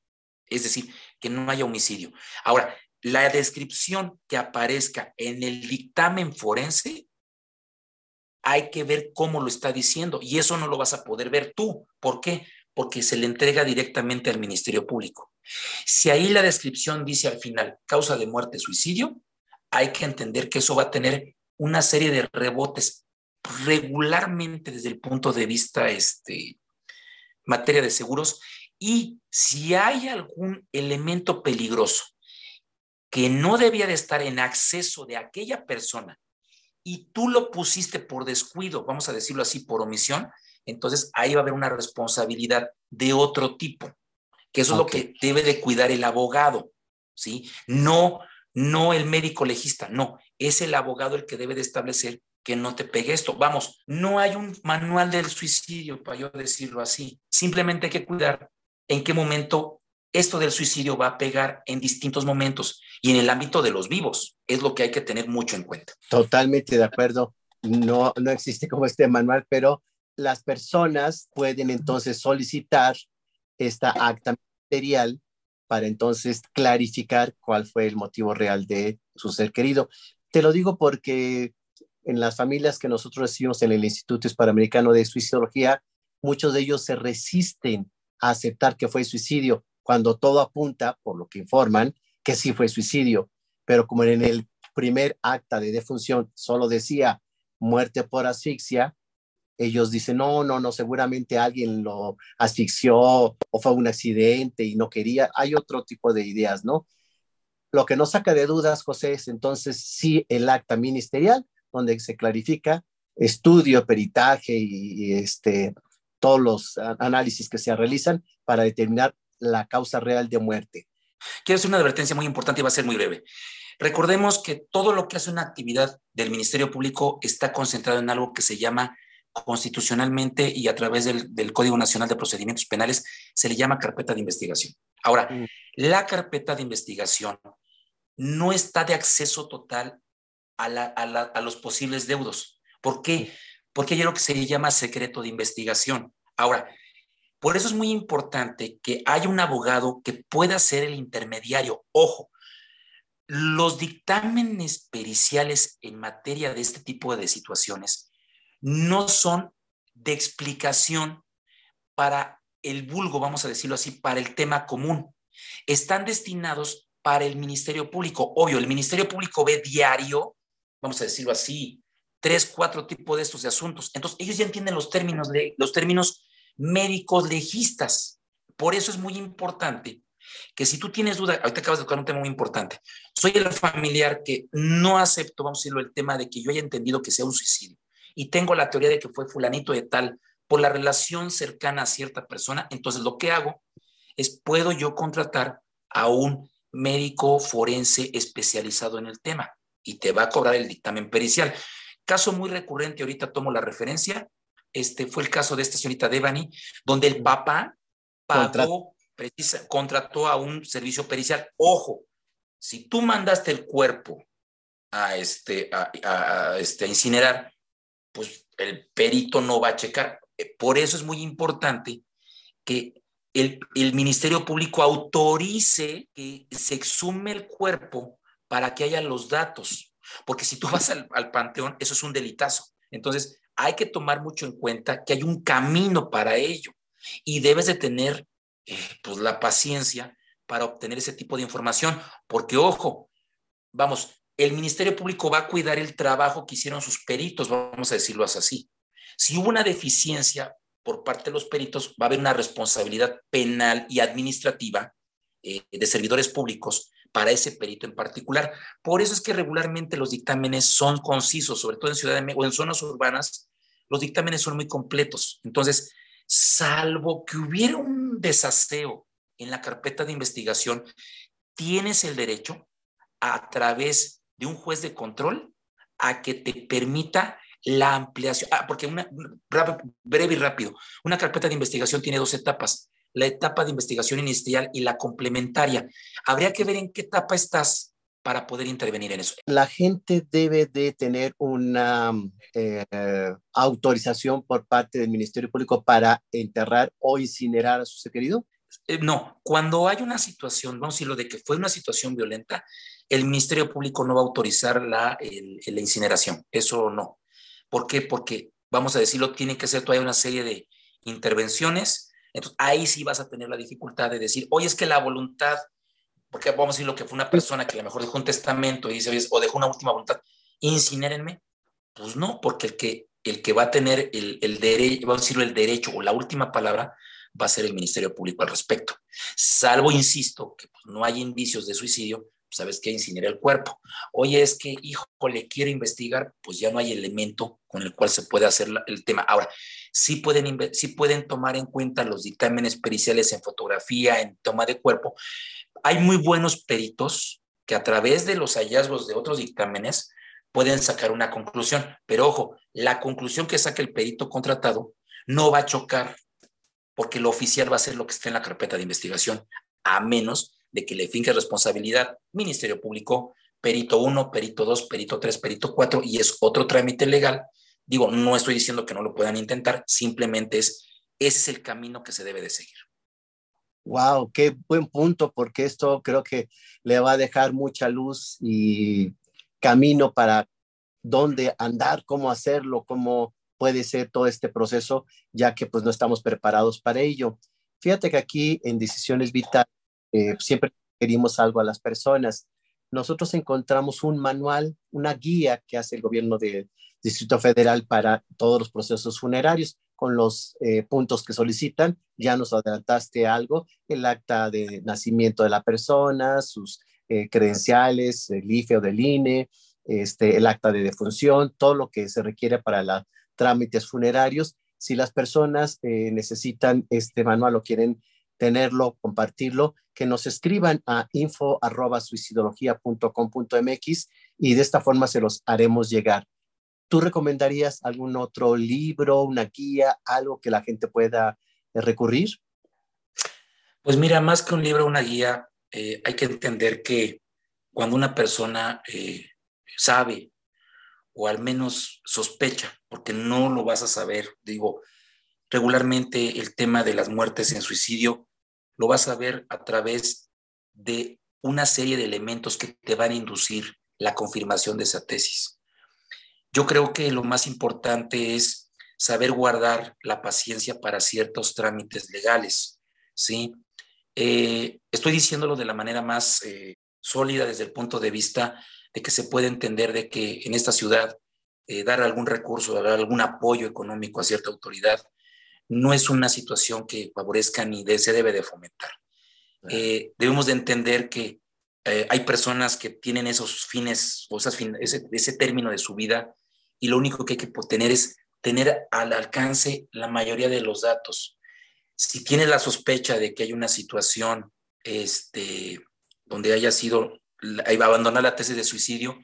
Es decir, que no haya homicidio. Ahora, la descripción que aparezca en el dictamen forense, hay que ver cómo lo está diciendo y eso no lo vas a poder ver tú. ¿Por qué? Porque se le entrega directamente al Ministerio Público. Si ahí la descripción dice al final causa de muerte, suicidio, hay que entender que eso va a tener una serie de rebotes regularmente desde el punto de vista este, materia de seguros y si hay algún elemento peligroso que no debía de estar en acceso de aquella persona y tú lo pusiste por descuido, vamos a decirlo así, por omisión, entonces ahí va a haber una responsabilidad de otro tipo, que eso es lo que debe de cuidar el abogado, ¿sí? No, no el médico legista, no, es el abogado el que debe de establecer que no te pegue esto. Vamos, no hay un manual del suicidio, para yo decirlo así. Simplemente hay que cuidar en qué momento esto del suicidio va a pegar en distintos momentos y en el ámbito de los vivos. Es lo que hay que tener mucho en cuenta. Totalmente de acuerdo. No, no existe como este manual, pero las personas pueden entonces solicitar esta acta material para entonces clarificar cuál fue el motivo real de su ser querido. Te lo digo porque en las familias que nosotros recibimos en el Instituto Hispanoamericano de Suicidología, muchos de ellos se resisten a aceptar que fue suicidio, cuando todo apunta, por lo que informan, que sí fue suicidio. Pero como en el primer acta de defunción solo decía muerte por asfixia, ellos dicen, no, no, no, seguramente alguien lo asfixió o fue un accidente y no quería. Hay otro tipo de ideas, ¿no? Lo que no saca de dudas, José, es entonces sí el acta ministerial donde se clarifica estudio, peritaje y, este, todos los análisis que se realizan para determinar la causa real de muerte. Quiero hacer una advertencia muy importante y va a ser muy breve. Recordemos que todo lo que hace una actividad del Ministerio Público está concentrado en algo que se llama constitucionalmente y a través del, del Código Nacional de Procedimientos Penales, se le llama carpeta de investigación. Ahora, mm. la carpeta de investigación no está de acceso total a, los posibles deudos. ¿Por qué? Porque hay lo que se llama secreto de investigación. Ahora, por eso es muy importante que haya un abogado que pueda ser el intermediario. Ojo, los dictámenes periciales en materia de este tipo de situaciones no son de explicación para el vulgo, vamos a decirlo así, para el tema común. Están destinados para el Ministerio Público. Obvio, el Ministerio Público ve diario vamos a decirlo así, tres, cuatro tipos de estos de asuntos. Entonces, ellos ya entienden los términos, los términos médicos legistas. Por eso es muy importante que si tú tienes duda, ahorita acabas de tocar un tema muy importante. Soy el familiar que no acepto, vamos a decirlo, el tema de que yo haya entendido que sea un suicidio y tengo la teoría de que fue fulanito de tal por la relación cercana a cierta persona. Entonces, lo que hago es, puedo yo contratar a un médico forense especializado en el tema y te va a cobrar el dictamen pericial. Caso muy recurrente, ahorita tomo la referencia, este fue el caso de esta señorita Devani, donde el papá pagó, precisa, contrató a un servicio pericial. Ojo, si tú mandaste el cuerpo a, este, a, este, a incinerar, pues el perito no va a checar. Por eso es muy importante que el, el, Ministerio Público autorice que se exhume el cuerpo para que haya los datos, porque si tú vas al, panteón, eso es un delitazo. Entonces, hay que tomar mucho en cuenta que hay un camino para ello y debes de tener eh, pues la paciencia para obtener ese tipo de información, porque ojo, vamos, el Ministerio Público va a cuidar el trabajo que hicieron sus peritos, vamos a decirlo así. Si hubo una deficiencia por parte de los peritos, va a haber una responsabilidad penal y administrativa eh, de servidores públicos para ese perito en particular. Por eso es que regularmente los dictámenes son concisos, sobre todo en Ciudad de México o en zonas urbanas, los dictámenes son muy completos. Entonces, salvo que hubiera un desaseo en la carpeta de investigación, tienes el derecho a través de un juez de control a que te permita la ampliación. Ah, porque breve y rápido, una carpeta de investigación tiene dos etapas la etapa de investigación inicial y la complementaria. Habría que ver en qué etapa estás para poder intervenir en eso. La gente debe de tener una eh, autorización por parte del Ministerio Público para enterrar o incinerar a su ser querido. Eh, no, cuando hay una situación, vamos a decirlo, de que fue una situación violenta, el Ministerio Público no va a autorizar la, la incineración. Eso no. ¿Por qué? Porque, vamos a decirlo, tiene que ser todavía una serie de intervenciones. Entonces, ahí sí vas a tener la dificultad de decir, oye, es que la voluntad porque vamos a decir lo que fue una persona que a lo mejor dejó un testamento y dice, o dejó una última voluntad, incinérenme. Pues no, porque el que, el que va a tener el, el derecho, vamos a decirlo, el derecho o la última palabra va a ser el Ministerio Público al respecto. Salvo, insisto, que pues, no hay indicios de suicidio, pues, sabes que incinera el cuerpo. Oye, es que, hijo, le quiere investigar, pues ya no hay elemento con el cual se puede hacer el tema. Ahora, sí pueden, pueden tomar en cuenta los dictámenes periciales en fotografía, en toma de cuerpo, hay muy buenos peritos que a través de los hallazgos de otros dictámenes pueden sacar una conclusión. Pero ojo, la conclusión que saque el perito contratado no va a chocar porque lo oficial va a ser lo que esté en la carpeta de investigación, a menos de que le finque responsabilidad Ministerio Público, perito 1, perito 2, perito 3, perito 4, y es otro trámite legal. Digo, no estoy diciendo que no lo puedan intentar, simplemente es, ese es el camino que se debe de seguir. Wow, qué buen punto, porque esto creo que le va a dejar mucha luz y camino para dónde andar, cómo hacerlo, cómo puede ser todo este proceso, ya que pues no estamos preparados para ello. Fíjate que aquí en Decisiones Vitales eh, siempre querimos algo a las personas. Nosotros encontramos un manual, una guía que hace el gobierno del Distrito Federal para todos los procesos funerarios con los eh, puntos que solicitan. Ya nos adelantaste algo, el acta de nacimiento de la persona, sus eh, credenciales, el IFE o del INE, este, el acta de defunción, todo lo que se requiere para los trámites funerarios. Si las personas eh, necesitan este manual o quieren tenerlo, compartirlo, que nos escriban a info.suicidología.com.mx y de esta forma se los haremos llegar. ¿Tú recomendarías algún otro libro, una guía, algo que la gente pueda eh, recurrir? Pues mira, más que un libro, una guía, eh, hay que entender que cuando una persona eh, sabe o al menos sospecha, porque no lo vas a saber, digo, regularmente el tema de las muertes en suicidio lo vas a ver a través de una serie de elementos que te van a inducir la confirmación de esa tesis. Yo creo que lo más importante es saber guardar la paciencia para ciertos trámites legales, ¿sí? Eh, estoy diciéndolo de la manera más eh, sólida desde el punto de vista de que se puede entender de que en esta ciudad eh, dar algún recurso, dar algún apoyo económico a cierta autoridad no es una situación que favorezca ni se debe de fomentar. debemos de entender que hay personas que tienen esos fines o ese, ese término de su vida y lo único que hay que tener es tener al alcance la mayoría de los datos. Si tiene la sospecha de que hay una situación este, donde haya sido, va a abandonar la tesis de suicidio,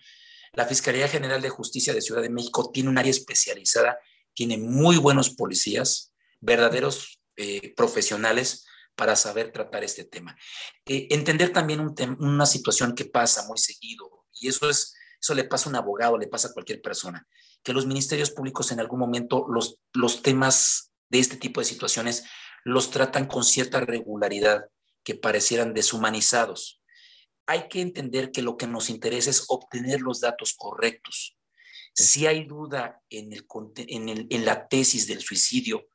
la Fiscalía General de Justicia de Ciudad de México tiene un área especializada, tiene muy buenos policías, verdaderos eh, profesionales para saber tratar este tema. Eh, entender también una situación que pasa muy seguido, y eso es eso le pasa a un abogado, le pasa a cualquier persona, que los ministerios públicos en algún momento los, los temas de este tipo de situaciones los tratan con cierta regularidad que parecieran deshumanizados. Hay que entender que lo que nos interesa es obtener los datos correctos. Si hay duda en, el, en, en la tesis del suicidio,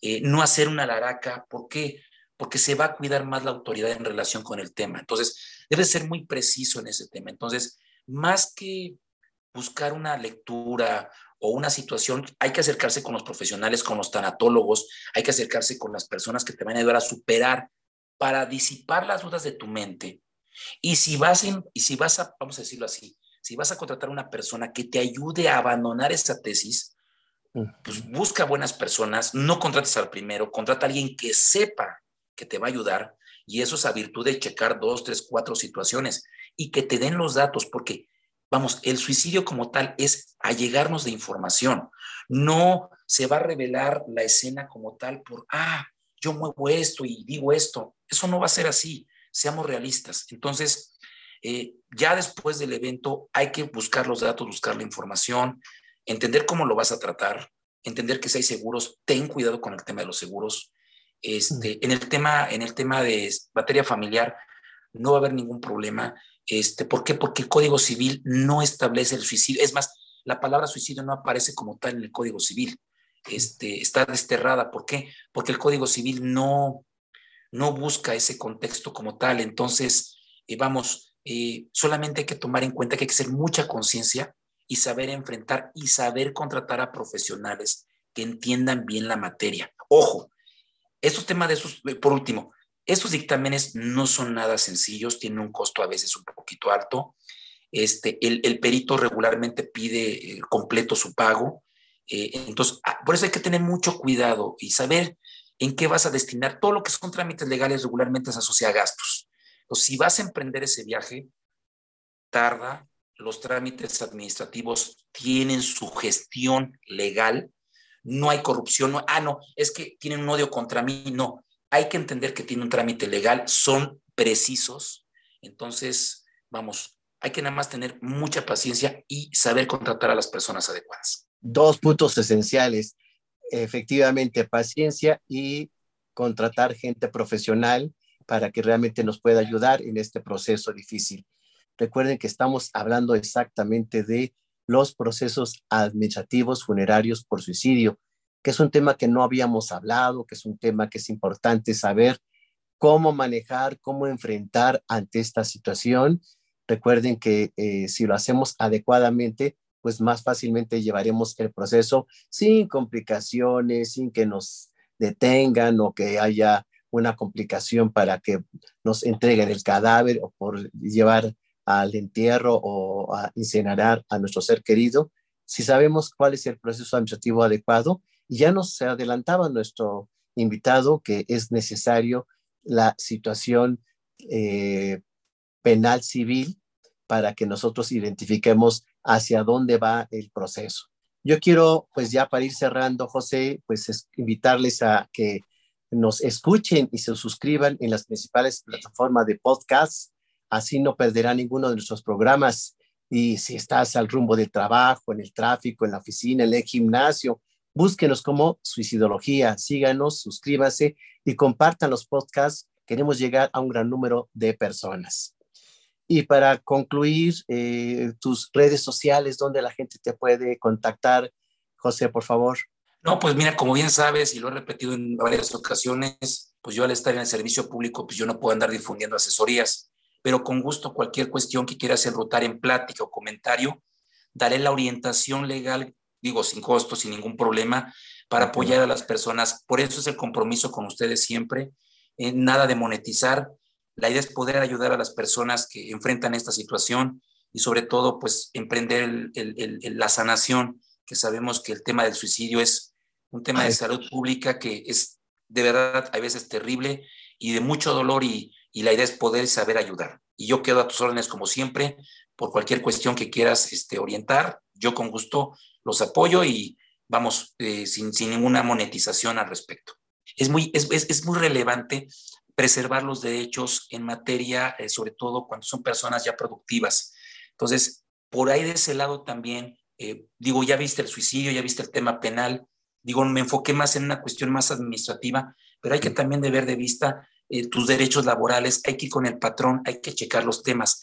eh, no hacer una laraca, ¿por qué? Porque se va a cuidar más la autoridad en relación con el tema. Entonces, debe ser muy preciso en ese tema. Entonces, más que buscar una lectura o una situación, hay que acercarse con los profesionales, con los tanatólogos, hay que acercarse con las personas que te van a ayudar a superar para disipar las dudas de tu mente. Y si vas, y si vas a, vamos a decirlo así, si vas a contratar a una persona que te ayude a abandonar esa tesis, pues busca buenas personas, no contrates al primero, contrata a alguien que sepa que te va a ayudar y eso es a virtud de checar dos, tres, cuatro situaciones y que te den los datos, porque, vamos, el suicidio como tal es allegarnos de información. No se va a revelar la escena como tal por, ah, yo muevo esto y digo esto. Eso no va a ser así, seamos realistas. Entonces, eh, ya después del evento hay que buscar los datos, buscar la información, entender cómo lo vas a tratar, entender que si hay seguros, ten cuidado con el tema de los seguros. Este, mm. en, el tema, en el tema de materia familiar, no va a haber ningún problema. Este, ¿Por qué? Porque el Código Civil no establece el suicidio. Es más, la palabra suicidio no aparece como tal en el Código Civil. Este, está desterrada. ¿Por qué? Porque el Código Civil no, no busca ese contexto como tal. Entonces, eh, vamos, eh, solamente hay que tomar en cuenta que hay que hacer mucha conciencia y saber enfrentar y saber contratar a profesionales que entiendan bien la materia. Ojo, estos temas de esos, eh, por último, estos dictámenes no son nada sencillos, tienen un costo a veces un poquito alto. Este, el, perito regularmente pide completo su pago. entonces, ah, por eso hay que tener mucho cuidado y saber en qué vas a destinar. Todo lo que son trámites legales regularmente se asocia a gastos. Entonces, si vas a emprender ese viaje, tarda, los trámites administrativos tienen su gestión legal, no hay corrupción, ah, no, es que tienen un odio contra mí, no, hay que entender que tiene un trámite legal, son precisos, entonces, vamos, hay que nada más tener mucha paciencia y saber contratar a las personas adecuadas. Dos puntos esenciales efectivamente paciencia y contratar gente profesional para que realmente nos pueda ayudar en este proceso difícil. Recuerden que estamos hablando exactamente de los procesos administrativos funerarios por suicidio, que es un tema que no habíamos hablado, que es un tema que es importante saber cómo manejar, cómo enfrentar ante esta situación. Recuerden que eh, si lo hacemos adecuadamente, pues más fácilmente llevaremos el proceso sin complicaciones, sin que nos detengan o que haya una complicación para que nos entreguen el cadáver o por llevar al entierro o a incinerar a nuestro ser querido. Si sabemos cuál es el proceso administrativo adecuado, y ya nos adelantaba nuestro invitado que es necesario la situación eh, penal civil para que nosotros identifiquemos hacia dónde va el proceso. Yo quiero, pues ya para ir cerrando, José, pues invitarles a que nos escuchen y se suscriban en las principales plataformas de podcast. Así no perderán ninguno de nuestros programas. Y si estás al rumbo del trabajo, en el tráfico, en la oficina, en el gimnasio, búsquenos como Suicidología. Síganos, suscríbase y compartan los podcasts. Queremos llegar a un gran número de personas. Y para concluir, eh, tus redes sociales, donde la gente te puede contactar, José, por favor. No, pues mira, como bien sabes, y lo he repetido en varias ocasiones, pues yo al estar en el servicio público, pues yo no puedo andar difundiendo asesorías, pero con gusto cualquier cuestión que quieras enrutar en plática o comentario, daré la orientación legal, digo, sin costo, sin ningún problema, para apoyar a las personas. Por eso es el compromiso con ustedes siempre, eh, nada de monetizar, la idea es poder ayudar a las personas que enfrentan esta situación y sobre todo, pues, emprender la sanación, que sabemos que el tema del suicidio es un tema de salud pública que es de verdad a veces terrible y de mucho dolor y, la idea es poder saber ayudar. Y yo quedo a tus órdenes como siempre, por cualquier cuestión que quieras este, orientar, yo con gusto los apoyo y vamos, eh, sin, ninguna monetización al respecto. Es muy, es, es muy relevante preservar los derechos en materia, eh, sobre todo cuando son personas ya productivas. Entonces, por ahí de ese lado también, eh, digo, ya viste el suicidio, ya viste el tema penal, digo, me enfoqué más en una cuestión más administrativa, pero hay que también de ver de vista tus derechos laborales, hay que ir con el patrón, hay que checar los temas.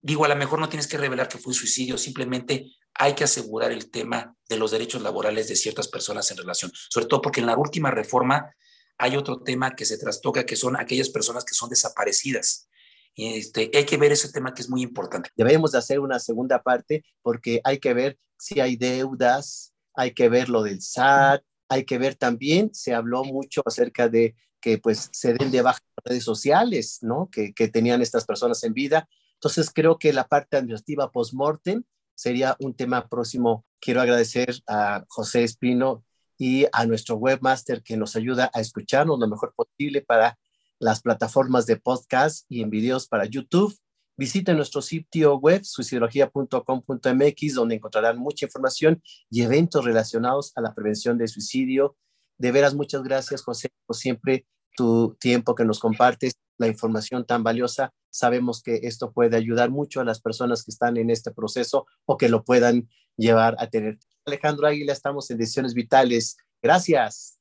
Digo, a lo mejor no tienes que revelar que fue suicidio, simplemente hay que asegurar el tema de los derechos laborales de ciertas personas en relación, sobre todo porque en la última reforma hay otro tema que se trastoca, que son aquellas personas que son desaparecidas. Este, hay que ver ese tema que es muy importante. Debemos de hacer una segunda parte porque hay que ver si hay deudas, hay que ver lo del SAT, hay que ver también, se habló mucho acerca de que pues se den de baja redes sociales, ¿no? Que, que tenían estas personas en vida. Entonces creo que la parte administrativa post-mortem sería un tema próximo. Quiero agradecer a José Espino y a nuestro webmaster que nos ayuda a escucharnos lo mejor posible para las plataformas de podcast y en videos para YouTube. Visiten nuestro sitio web suicidología.com.mx donde encontrarán mucha información y eventos relacionados a la prevención de suicidio. De veras, muchas gracias, José, por siempre tu tiempo que nos compartes, la información tan valiosa. Sabemos que esto puede ayudar mucho a las personas que están en este proceso o que lo puedan llevar a tener. Alejandro Águila, estamos en Decisiones Vitales. Gracias.